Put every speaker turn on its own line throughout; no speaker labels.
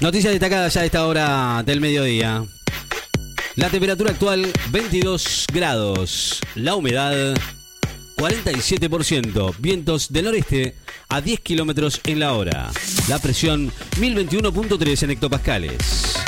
Noticias destacadas ya a esta hora del mediodía. La temperatura actual 22 grados. La humedad 47%. Vientos del noreste a 10 kilómetros en la hora. La presión 1021.3 en hectopascales.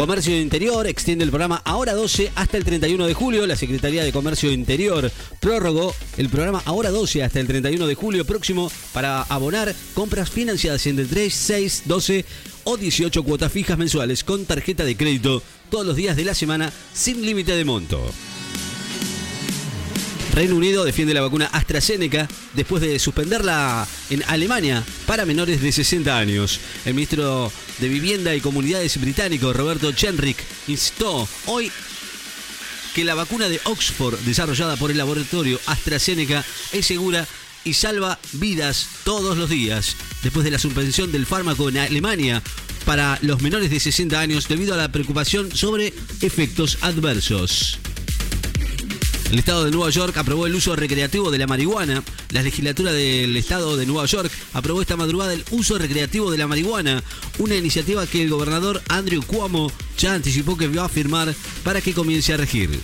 Comercio Interior extiende el programa Ahora 12 hasta el 31 de julio. La Secretaría de Comercio Interior prorrogó el programa Ahora 12 hasta el 31 de julio próximo para abonar compras financiadas entre 3, 6, 12 o 18 cuotas fijas mensuales con tarjeta de crédito todos los días de la semana sin límite de monto. Reino Unido defiende la vacuna AstraZeneca después de suspenderla en Alemania para menores de 60 años. El ministro de Vivienda y Comunidades británico, Roberto Chenrick, instó hoy que la vacuna de Oxford desarrollada por el laboratorio AstraZeneca es segura y salva vidas todos los días, después de la suspensión del fármaco en Alemania para los menores de 60 años debido a la preocupación sobre efectos adversos. El Estado de Nueva York aprobó el uso recreativo de la marihuana. La legislatura del Estado de Nueva York aprobó esta madrugada el uso recreativo de la marihuana, una iniciativa que el gobernador Andrew Cuomo ya anticipó que va a firmar para que comience a regir.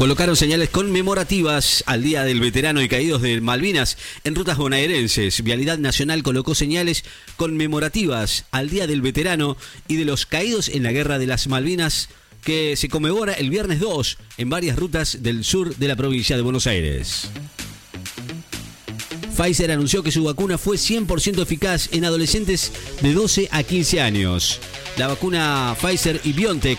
Colocaron señales conmemorativas al Día del Veterano y Caídos de Malvinas en rutas bonaerenses. Vialidad Nacional colocó señales conmemorativas al Día del Veterano y de los Caídos en la Guerra de las Malvinas que se conmemora el viernes 2 en varias rutas del sur de la provincia de Buenos Aires. Pfizer anunció que su vacuna fue 100% eficaz en adolescentes de 12 a 15 años. La vacuna Pfizer y BioNTech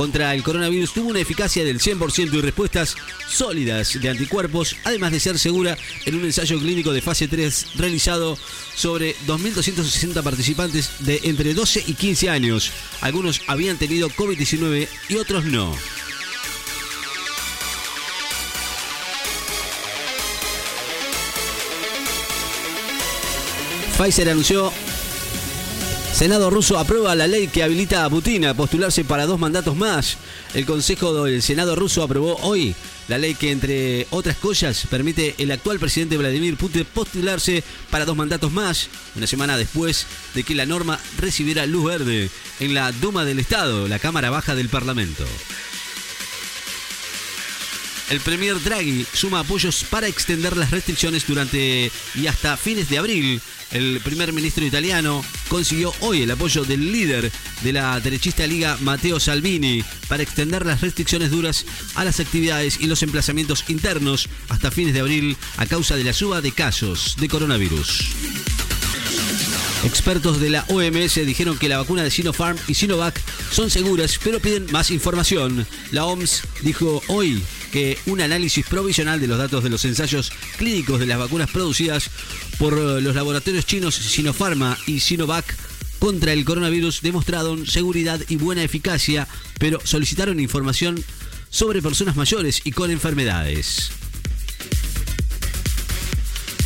contra el coronavirus tuvo una eficacia del 100% y respuestas sólidas de anticuerpos, además de ser segura en un ensayo clínico de fase 3 realizado sobre 2.260 participantes de entre 12 y 15 años. Algunos habían tenido COVID-19 y otros no. Pfizer anunció Senado ruso aprueba la ley que habilita a Putin a postularse para dos mandatos más. El Consejo del Senado ruso aprobó hoy la ley que, entre otras cosas, permite al actual presidente Vladimir Putin postularse para dos mandatos más, una semana después de que la norma recibiera luz verde en la Duma del Estado, la Cámara Baja del Parlamento. El Premier Draghi suma apoyos para extender las restricciones durante y hasta fines de abril el primer ministro italiano consiguió hoy el apoyo del líder de la derechista liga, Matteo Salvini, para extender las restricciones duras a las actividades y los emplazamientos internos hasta fines de abril a causa de la suba de casos de coronavirus. Expertos de la OMS dijeron que la vacuna de Sinopharm y Sinovac son seguras, pero piden más información. La OMS dijo hoy que un análisis provisional de los datos de los ensayos clínicos de las vacunas producidas por eh, los laboratorios chinos Sinopharma y Sinovac contra el coronavirus demostraron seguridad y buena eficacia, pero solicitaron información sobre personas mayores y con enfermedades.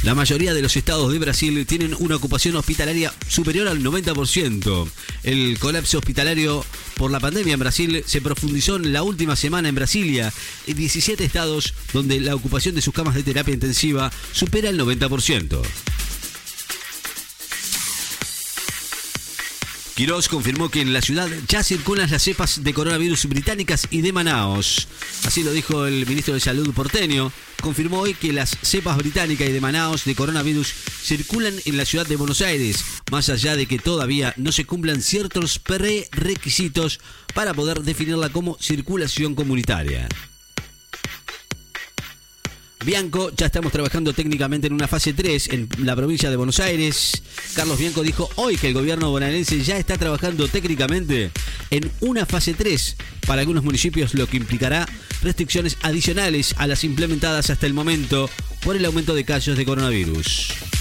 La mayoría de los estados de Brasil tienen una ocupación hospitalaria superior al 90%. El colapso hospitalario por la pandemia en Brasil se profundizó en la última semana en Brasilia, en 17 estados donde la ocupación de sus camas de terapia intensiva supera el 90%. Quirós confirmó que en la ciudad ya circulan las cepas de coronavirus británicas y de Manaos. Así lo dijo el ministro de Salud porteño. Confirmó hoy que las cepas británicas y de Manaos de coronavirus circulan en la ciudad de Buenos Aires, más allá de que todavía no se cumplan ciertos prerequisitos para poder definirla como circulación comunitaria. Bianco, ya estamos trabajando técnicamente en una fase 3 en la provincia de Buenos Aires. Carlos Bianco dijo hoy que el gobierno bonaerense ya está trabajando técnicamente en una fase 3 para algunos municipios, lo que implicará restricciones adicionales a las implementadas hasta el momento por el aumento de casos de coronavirus.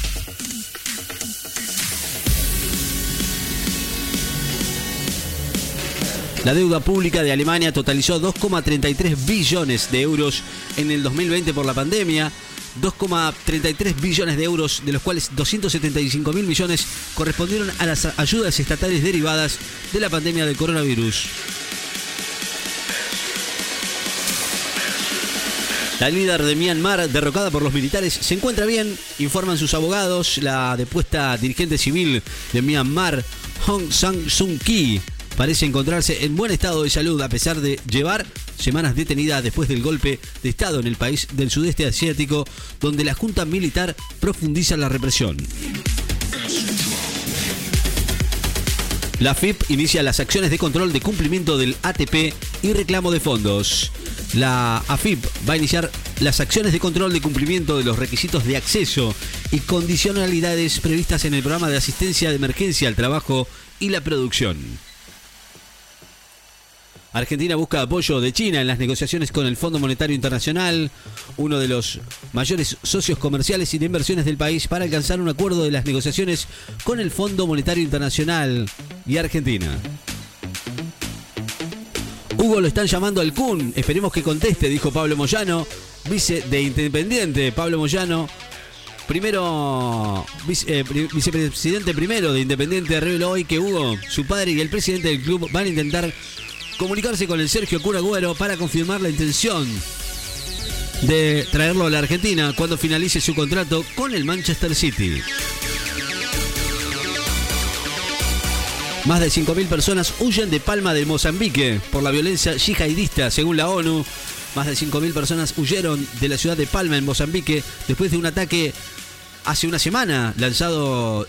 La deuda pública de Alemania totalizó 2,33 billones de euros en el 2020 por la pandemia. 2,33 billones de euros, de los cuales 275 mil millones correspondieron a las ayudas estatales derivadas de la pandemia del coronavirus. La líder de Myanmar, derrocada por los militares, se encuentra bien, informan sus abogados. La depuesta dirigente civil de Myanmar, Hong Sang-sung Ki, parece encontrarse en buen estado de salud a pesar de llevar semanas detenida después del golpe de Estado en el país del sudeste asiático, donde la Junta Militar profundiza la represión. La FIP inicia las acciones de control de cumplimiento del ATP y reclamo de fondos. La AFIP va a iniciar las acciones de control de cumplimiento de los requisitos de acceso y condicionalidades previstas en el programa de asistencia de emergencia al trabajo y la producción. Argentina busca apoyo de China en las negociaciones con el Fondo Monetario Internacional, uno de los mayores socios comerciales y de inversiones del país, para alcanzar un acuerdo de las negociaciones con el Fondo Monetario Internacional y Argentina. Hugo lo están llamando al CUN, esperemos que conteste, dijo Pablo Moyano, vice de Independiente, Pablo Moyano. Primero, eh, vicepresidente primero de Independiente reveló hoy que Hugo, su padre y el presidente del club van a intentar comunicarse con el Sergio Curagüero para confirmar la intención de traerlo a la Argentina cuando finalice su contrato con el Manchester City. Más de 5.000 personas huyen de Palma de Mozambique por la violencia yihadista, según la ONU. Más de 5.000 personas huyeron de la ciudad de Palma en Mozambique después de un ataque hace una semana lanzado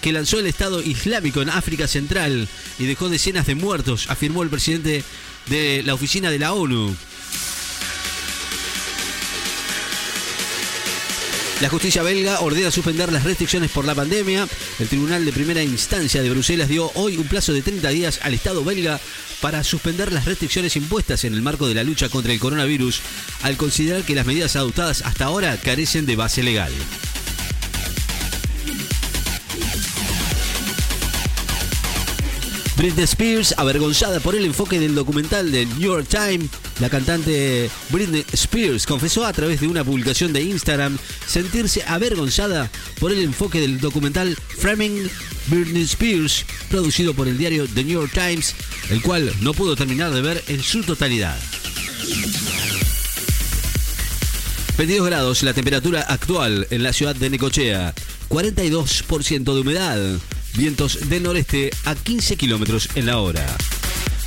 que lanzó el Estado Islámico en África Central y dejó decenas de muertos, afirmó el presidente de la oficina de la ONU. La justicia belga ordena suspender las restricciones por la pandemia. El Tribunal de Primera Instancia de Bruselas dio hoy un plazo de 30 días al Estado belga para suspender las restricciones impuestas en el marco de la lucha contra el coronavirus, al considerar que las medidas adoptadas hasta ahora carecen de base legal. Britney Spears, avergonzada por el enfoque del documental del New York Times, la cantante Britney Spears confesó a través de una publicación de Instagram sentirse avergonzada por el enfoque del documental Framing Britney Spears, producido por el diario The New York Times, el cual no pudo terminar de ver en su totalidad. 22 grados la temperatura actual en la ciudad de Necochea, 42% de humedad. Vientos del noreste a 15 kilómetros en la hora.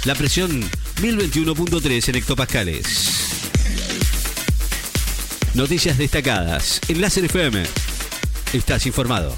La presión 1021.3 en hectopascales. Noticias destacadas en Láser FM. Estás informado.